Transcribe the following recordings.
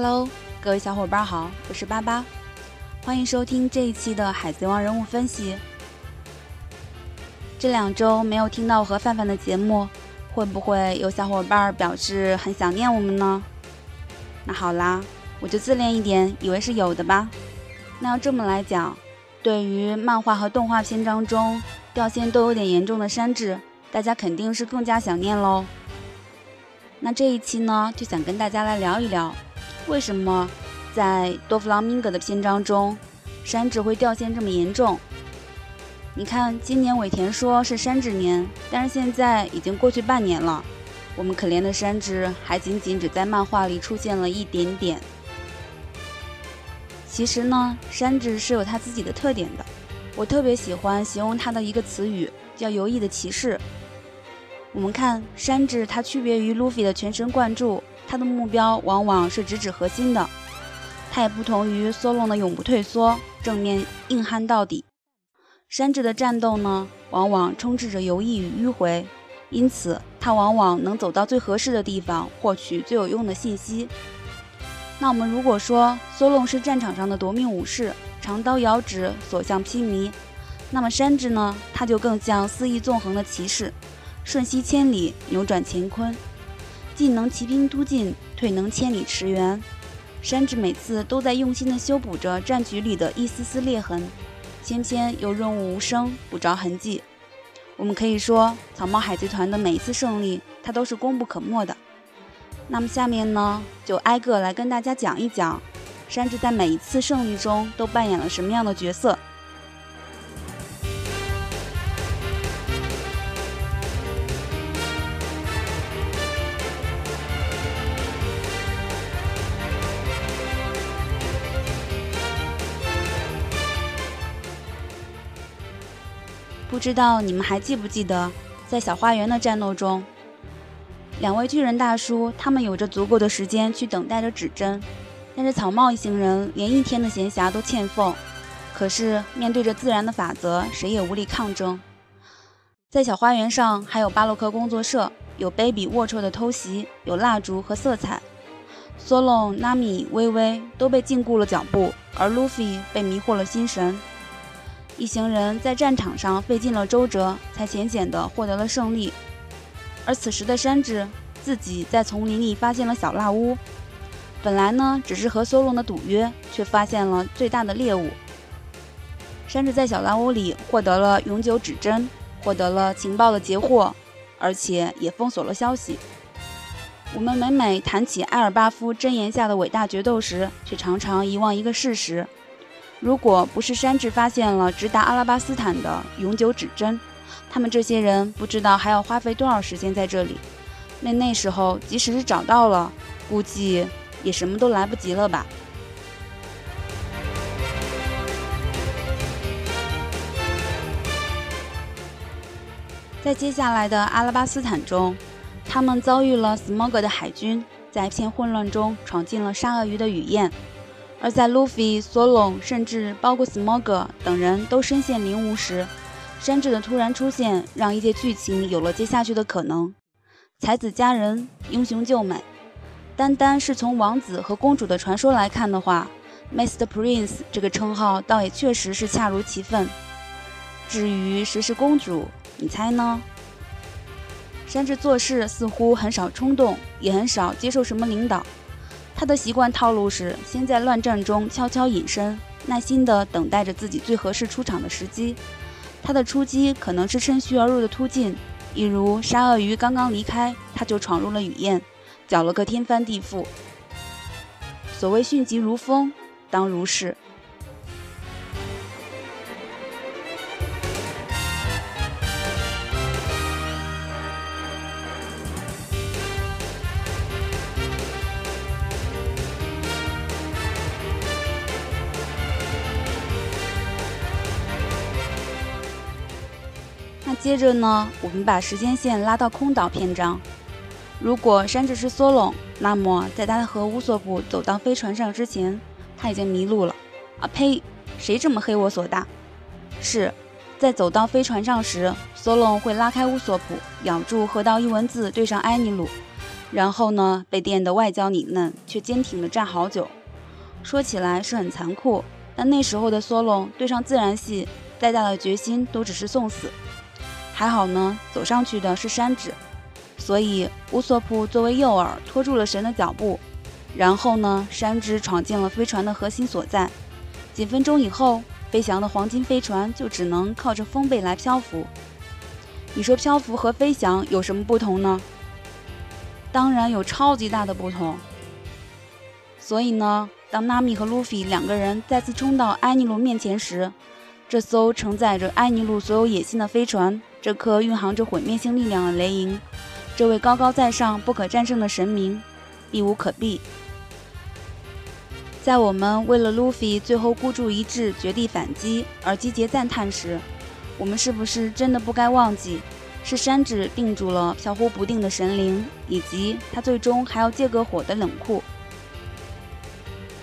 Hello，各位小伙伴好，我是八八，欢迎收听这一期的《海贼王》人物分析。这两周没有听到和范范的节目，会不会有小伙伴表示很想念我们呢？那好啦，我就自恋一点，以为是有的吧。那要这么来讲，对于漫画和动画篇章中掉线都有点严重的山治，大家肯定是更加想念喽。那这一期呢，就想跟大家来聊一聊。为什么在多弗朗明哥的篇章中，山治会掉线这么严重？你看，今年尾田说是山治年，但是现在已经过去半年了，我们可怜的山治还仅仅只在漫画里出现了一点点。其实呢，山治是有他自己的特点的，我特别喜欢形容他的一个词语，叫“游弋的骑士”。我们看山治，他区别于路飞的全神贯注。他的目标往往是直指核心的，他也不同于索隆的永不退缩，正面硬汉到底。山治的战斗呢，往往充斥着游弋与迂回，因此他往往能走到最合适的地方，获取最有用的信息。那我们如果说索隆是战场上的夺命武士，长刀遥指，所向披靡，那么山治呢，他就更像肆意纵横的骑士，瞬息千里，扭转乾坤。进能骑兵突进，退能千里驰援。山治每次都在用心地修补着战局里的一丝丝裂痕，偏偏又润物无声，不着痕迹。我们可以说，草帽海贼团的每一次胜利，他都是功不可没的。那么下面呢，就挨个来跟大家讲一讲，山治在每一次胜利中都扮演了什么样的角色。不知道你们还记不记得，在小花园的战斗中，两位巨人大叔他们有着足够的时间去等待着指针，但是草帽一行人连一天的闲暇都欠奉。可是面对着自然的法则，谁也无力抗争。在小花园上，还有巴洛克工作社，有卑鄙龌龊的偷袭，有蜡烛和色彩。索隆、纳米、微微都被禁锢了脚步，而路飞被迷惑了心神。一行人在战场上费尽了周折，才浅浅地获得了胜利。而此时的山治自己在丛林里发现了小蜡屋，本来呢只是和索隆的赌约，却发现了最大的猎物。山治在小蜡屋里获得了永久指针，获得了情报的截获，而且也封锁了消息。我们每每谈起埃尔巴夫箴言下的伟大决斗时，却常常遗忘一个事实。如果不是山治发现了直达阿拉巴斯坦的永久指针，他们这些人不知道还要花费多少时间在这里。那那时候，即使是找到了，估计也什么都来不及了吧。在接下来的阿拉巴斯坦中，他们遭遇了 Smog 的海军，在一片混乱中闯进了沙鳄鱼的雨燕。而在路飞、索隆，甚至包括斯莫格等人都身陷囹圄时，山治的突然出现让一切剧情有了接下去的可能。才子佳人，英雄救美。单单是从王子和公主的传说来看的话，Mr. Prince 这个称号倒也确实是恰如其分。至于谁是公主，你猜呢？山治做事似乎很少冲动，也很少接受什么领导。他的习惯套路是先在乱战中悄悄隐身，耐心地等待着自己最合适出场的时机。他的出击可能是趁虚而入的突进，一如沙鳄鱼刚刚离开，他就闯入了雨燕，搅了个天翻地覆。所谓迅疾如风，当如是。接着呢，我们把时间线拉到空岛篇章。如果山治是索隆，那么在他和乌索普走到飞船上之前，他已经迷路了。啊呸！谁这么黑我所大？是在走到飞船上时，索隆会拉开乌索普，咬住河道一文字对上埃尼鲁，然后呢，被电得外焦里嫩，却坚挺的站好久。说起来是很残酷，但那时候的梭隆对上自然系，再大的决心都只是送死。还好呢，走上去的是山治，所以乌索普作为诱饵拖住了神的脚步。然后呢，山治闯进了飞船的核心所在。几分钟以后，飞翔的黄金飞船就只能靠着风背来漂浮。你说漂浮和飞翔有什么不同呢？当然有超级大的不同。所以呢，当纳米和路飞两个人再次冲到埃尼路面前时，这艘承载着埃尼路所有野心的飞船，这颗蕴含着毁灭性力量的雷银，这位高高在上、不可战胜的神明，避无可避。在我们为了路飞最后孤注一掷、绝地反击而集结赞叹时，我们是不是真的不该忘记？是山治定住了飘忽不定的神灵，以及他最终还要借个火的冷酷。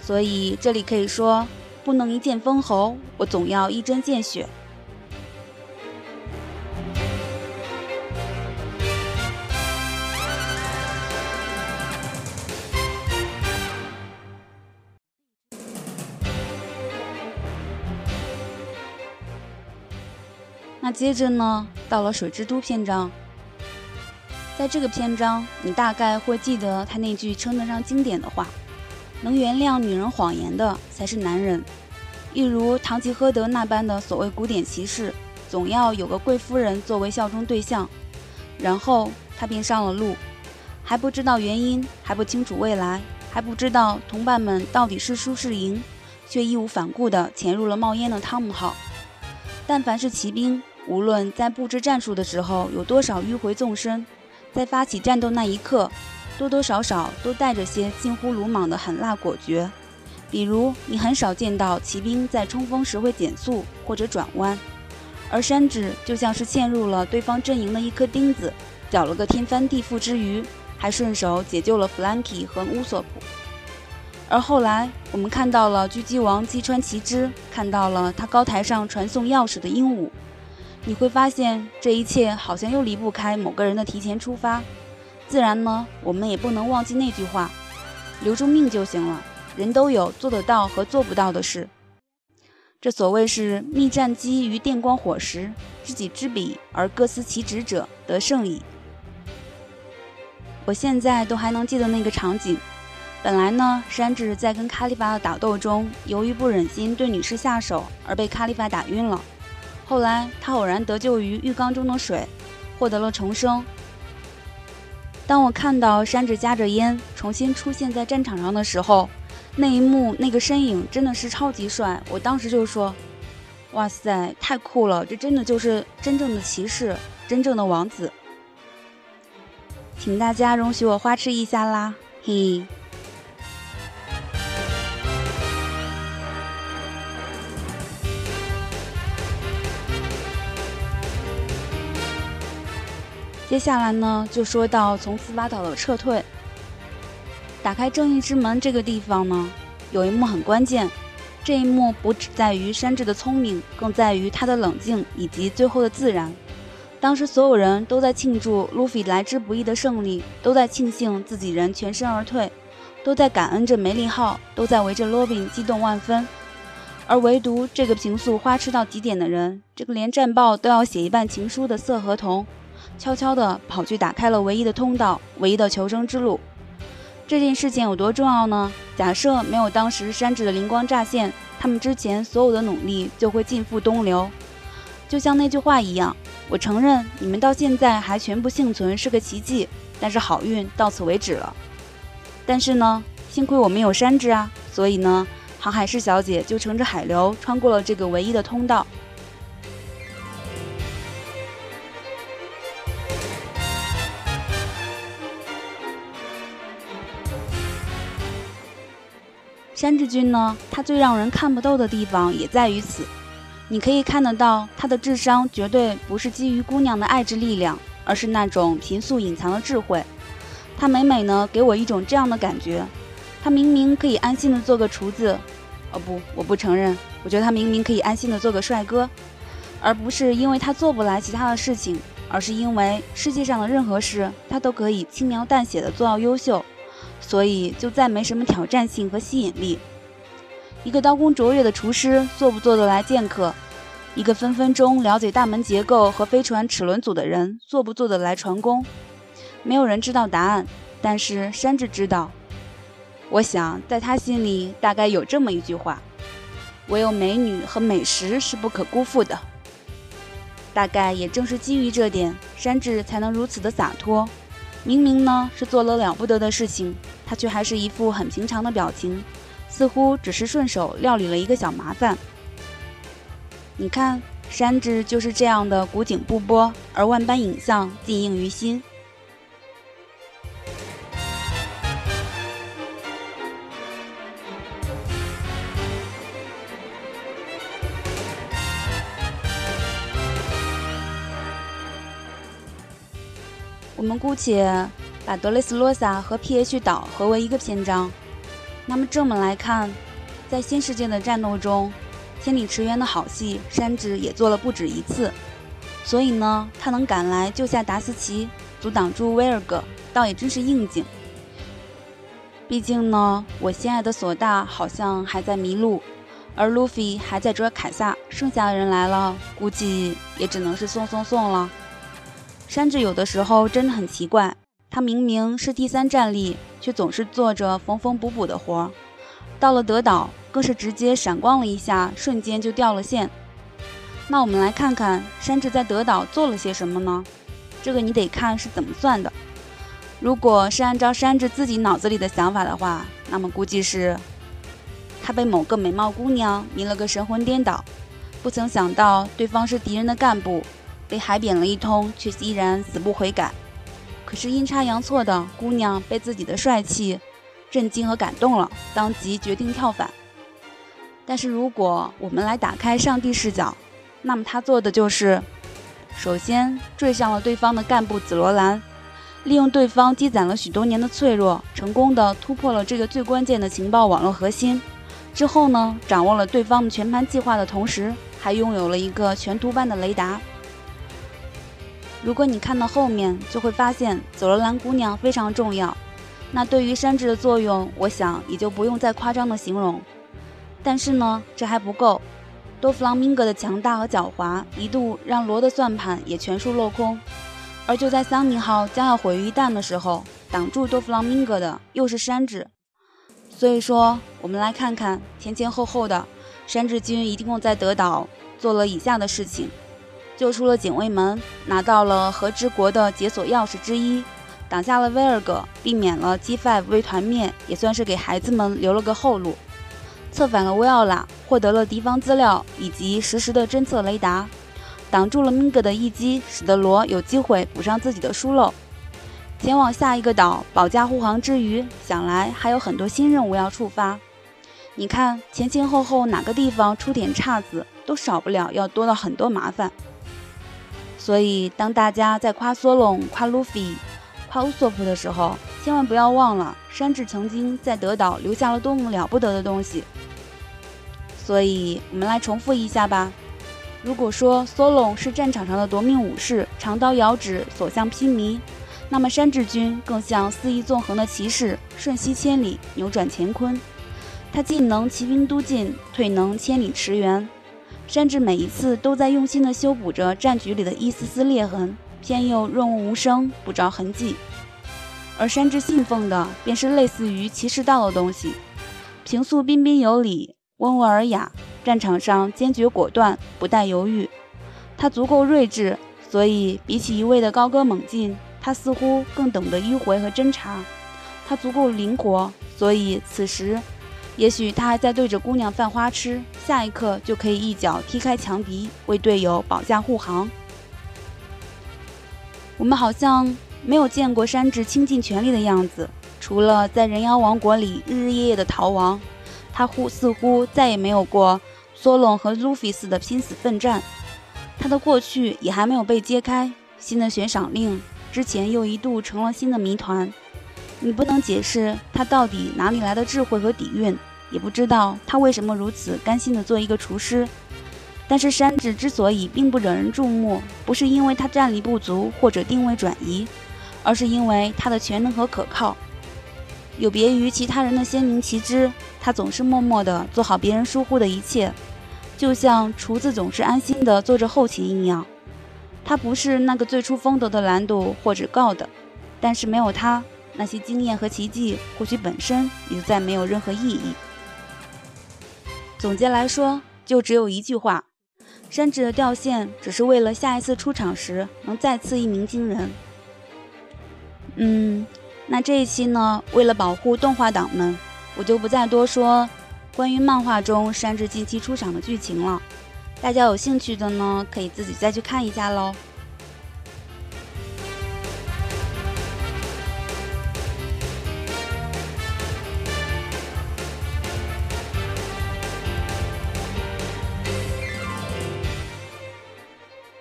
所以这里可以说，不能一剑封喉，我总要一针见血。接着呢？到了水之都篇章，在这个篇章，你大概会记得他那句称得上经典的话：“能原谅女人谎言的才是男人。”一如堂吉诃德那般的所谓古典骑士，总要有个贵夫人作为效忠对象。然后他便上了路，还不知道原因，还不清楚未来，还不知道同伴们到底是输是赢，却义无反顾地潜入了冒烟的汤姆号。但凡是骑兵，无论在布置战术的时候有多少迂回纵深，在发起战斗那一刻，多多少少都带着些近乎鲁莽的狠辣果决。比如，你很少见到骑兵在冲锋时会减速或者转弯，而山治就像是陷入了对方阵营的一颗钉子，搅了个天翻地覆之余，还顺手解救了弗兰基和乌索普。而后来，我们看到了狙击王击穿旗帜，看到了他高台上传送钥匙的鹦鹉。你会发现，这一切好像又离不开某个人的提前出发。自然呢，我们也不能忘记那句话：留住命就行了。人都有做得到和做不到的事。这所谓是密战机于电光火石，知己知彼而各司其职者得胜矣。我现在都还能记得那个场景。本来呢，山治在跟卡利法的打斗中，由于不忍心对女士下手，而被卡利法打晕了。后来，他偶然得救于浴缸中的水，获得了重生。当我看到山治夹着烟重新出现在战场上的时候，那一幕那个身影真的是超级帅。我当时就说：“哇塞，太酷了！这真的就是真正的骑士，真正的王子。”请大家容许我花痴一下啦，嘿。接下来呢，就说到从斯巴岛的撤退。打开正义之门这个地方呢，有一幕很关键。这一幕不只在于山治的聪明，更在于他的冷静以及最后的自然。当时所有人都在庆祝路飞来之不易的胜利，都在庆幸自己人全身而退，都在感恩着梅利号，都在围着罗宾激动万分。而唯独这个平素花痴到极点的人，这个连战报都要写一半情书的色和同。悄悄地跑去打开了唯一的通道，唯一的求生之路。这件事情有多重要呢？假设没有当时山治的灵光乍现，他们之前所有的努力就会尽付东流。就像那句话一样，我承认你们到现在还全部幸存是个奇迹，但是好运到此为止了。但是呢，幸亏我们有山治啊，所以呢，航海士小姐就乘着海流穿过了这个唯一的通道。山治君呢？他最让人看不透的地方也在于此。你可以看得到，他的智商绝对不是基于姑娘的爱之力量，而是那种平素隐藏的智慧。他每每呢给我一种这样的感觉：他明明可以安心的做个厨子，哦不，我不承认。我觉得他明明可以安心的做个帅哥，而不是因为他做不来其他的事情，而是因为世界上的任何事他都可以轻描淡写的做到优秀，所以就再没什么挑战性和吸引力。一个刀工卓越的厨师做不做得来剑客？一个分分钟了解大门结构和飞船齿轮组的人做不做得来船工？没有人知道答案，但是山治知道。我想，在他心里大概有这么一句话：唯有美女和美食是不可辜负的。大概也正是基于这点，山治才能如此的洒脱。明明呢是做了了不得的事情，他却还是一副很平常的表情，似乎只是顺手料理了一个小麻烦。你看，山治就是这样的古井不波，而万般影像尽映于心。我们姑且把德雷斯罗萨和 P.H 岛合为一个篇章。那么这么来看，在新世界的战斗中，千里驰援的好戏，山治也做了不止一次。所以呢，他能赶来救下达斯奇，阻挡住威尔格，倒也真是应景。毕竟呢，我心爱的索大好像还在迷路，而路飞还在追凯撒，剩下的人来了，估计也只能是送送送了。山治有的时候真的很奇怪，他明明是第三战力，却总是做着缝缝补补的活儿。到了德岛，更是直接闪光了一下，瞬间就掉了线。那我们来看看山治在德岛做了些什么呢？这个你得看是怎么算的。如果是按照山治自己脑子里的想法的话，那么估计是他被某个美貌姑娘迷了个神魂颠倒，不曾想到对方是敌人的干部。被海扁了一通，却依然死不悔改。可是阴差阳错的，姑娘被自己的帅气震惊和感动了，当即决定跳反。但是如果我们来打开上帝视角，那么他做的就是：首先追上了对方的干部紫罗兰，利用对方积攒了许多年的脆弱，成功的突破了这个最关键的情报网络核心。之后呢，掌握了对方的全盘计划的同时，还拥有了一个全图般的雷达。如果你看到后面，就会发现紫罗兰姑娘非常重要。那对于山治的作用，我想也就不用再夸张的形容。但是呢，这还不够。多弗朗明哥的强大和狡猾，一度让罗的算盘也全数落空。而就在桑尼号将要毁于一旦的时候，挡住多弗朗明哥的又是山治。所以说，我们来看看前前后后的山治军一共在德岛做了以下的事情。救出了警卫门，拿到了和之国的解锁钥匙之一，挡下了威尔格，避免了 G Five 被团灭，也算是给孩子们留了个后路。策反了威奥拉，获得了敌方资料以及实时的侦测雷达，挡住了明格的一击，使得罗有机会补上自己的疏漏。前往下一个岛保驾护航之余，想来还有很多新任务要触发。你看前前后后哪个地方出点岔子，都少不了要多了很多麻烦。所以，当大家在夸索隆、夸路飞、夸乌索普的时候，千万不要忘了山治曾经在德岛留下了多么了不得的东西。所以，我们来重复一下吧。如果说索隆是战场上的夺命武士，长刀遥指，所向披靡，那么山治君更像肆意纵横的骑士，瞬息千里，扭转乾坤。他进能骑兵都进，退能千里驰援。山治每一次都在用心地修补着战局里的一丝丝裂痕，偏又润物无声，不着痕迹。而山治信奉的便是类似于骑士道的东西：平素彬彬有礼，温文尔雅，战场上坚决果断，不带犹豫。他足够睿智，所以比起一味的高歌猛进，他似乎更懂得迂回和侦查。他足够灵活，所以此时。也许他还在对着姑娘犯花痴，下一刻就可以一脚踢开强敌，为队友保驾护航。我们好像没有见过山治倾尽全力的样子，除了在人妖王国里日日夜夜的逃亡，他忽似乎再也没有过索隆和路飞似的拼死奋战。他的过去也还没有被揭开，新的悬赏令之前又一度成了新的谜团。你不能解释他到底哪里来的智慧和底蕴。也不知道他为什么如此甘心的做一个厨师，但是山治之所以并不惹人注目，不是因为他战力不足或者定位转移，而是因为他的全能和可靠。有别于其他人的鲜明旗帜，他总是默默地做好别人疏忽的一切，就像厨子总是安心地做着后勤一样。他不是那个最出风头的蓝度或者告的，但是没有他，那些经验和奇迹或许本身也就再没有任何意义。总结来说，就只有一句话。山治的掉线只是为了下一次出场时能再次一鸣惊人。嗯，那这一期呢，为了保护动画党们，我就不再多说关于漫画中山治近期出场的剧情了。大家有兴趣的呢，可以自己再去看一下喽。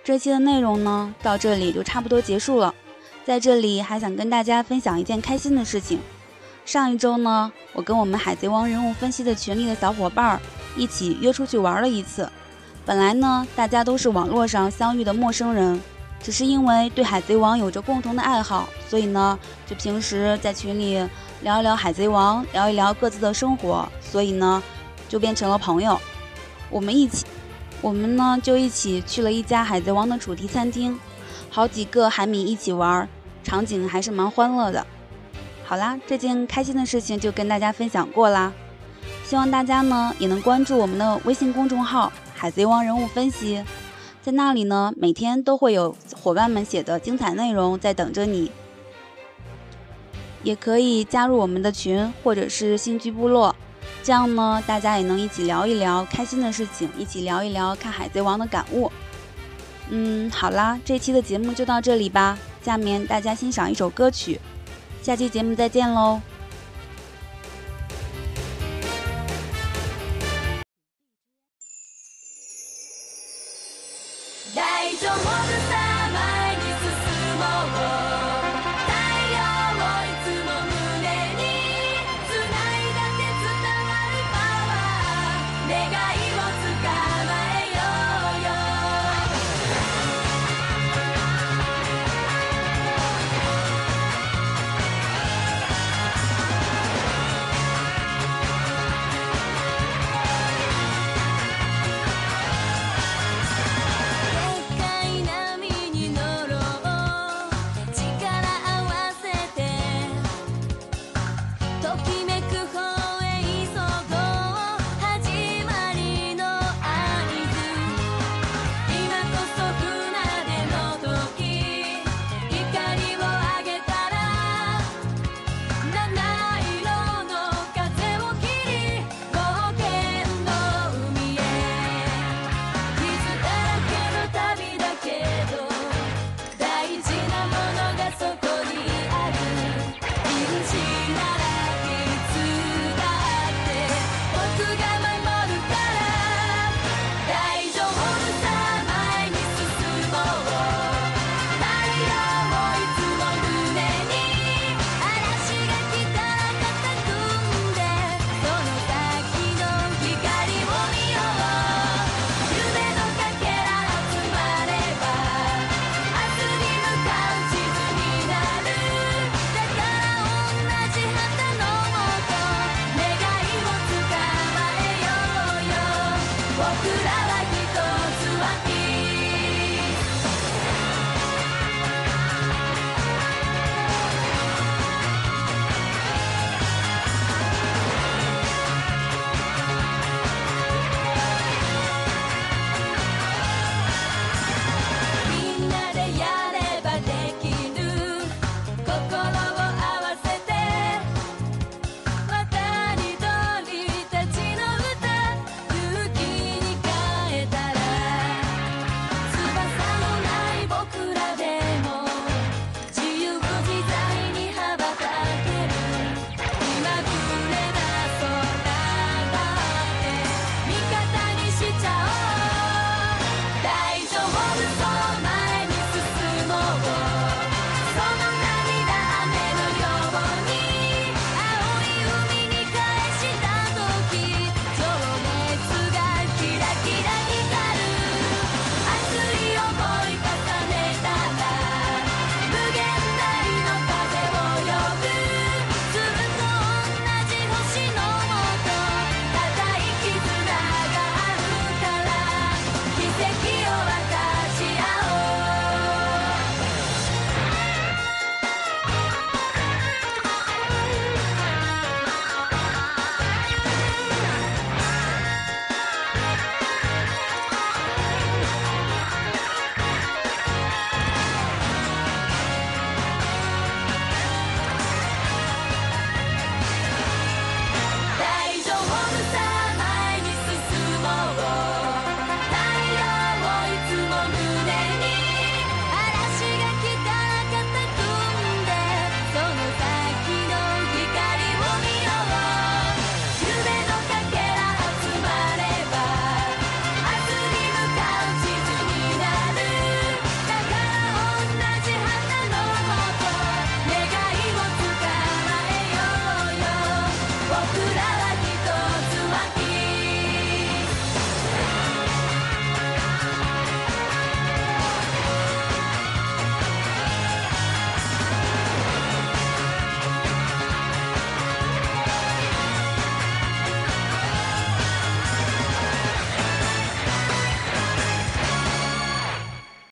这期的内容呢，到这里就差不多结束了。在这里还想跟大家分享一件开心的事情。上一周呢，我跟我们海贼王人物分析的群里的小伙伴儿一起约出去玩了一次。本来呢，大家都是网络上相遇的陌生人，只是因为对海贼王有着共同的爱好，所以呢，就平时在群里聊一聊海贼王，聊一聊各自的生活，所以呢，就变成了朋友。我们一起。我们呢就一起去了一家海贼王的主题餐厅，好几个海米一起玩，场景还是蛮欢乐的。好啦，这件开心的事情就跟大家分享过啦，希望大家呢也能关注我们的微信公众号“海贼王人物分析”，在那里呢每天都会有伙伴们写的精彩内容在等着你，也可以加入我们的群或者是新居部落。这样呢，大家也能一起聊一聊开心的事情，一起聊一聊看《海贼王》的感悟。嗯，好啦，这期的节目就到这里吧。下面大家欣赏一首歌曲，下期节目再见喽。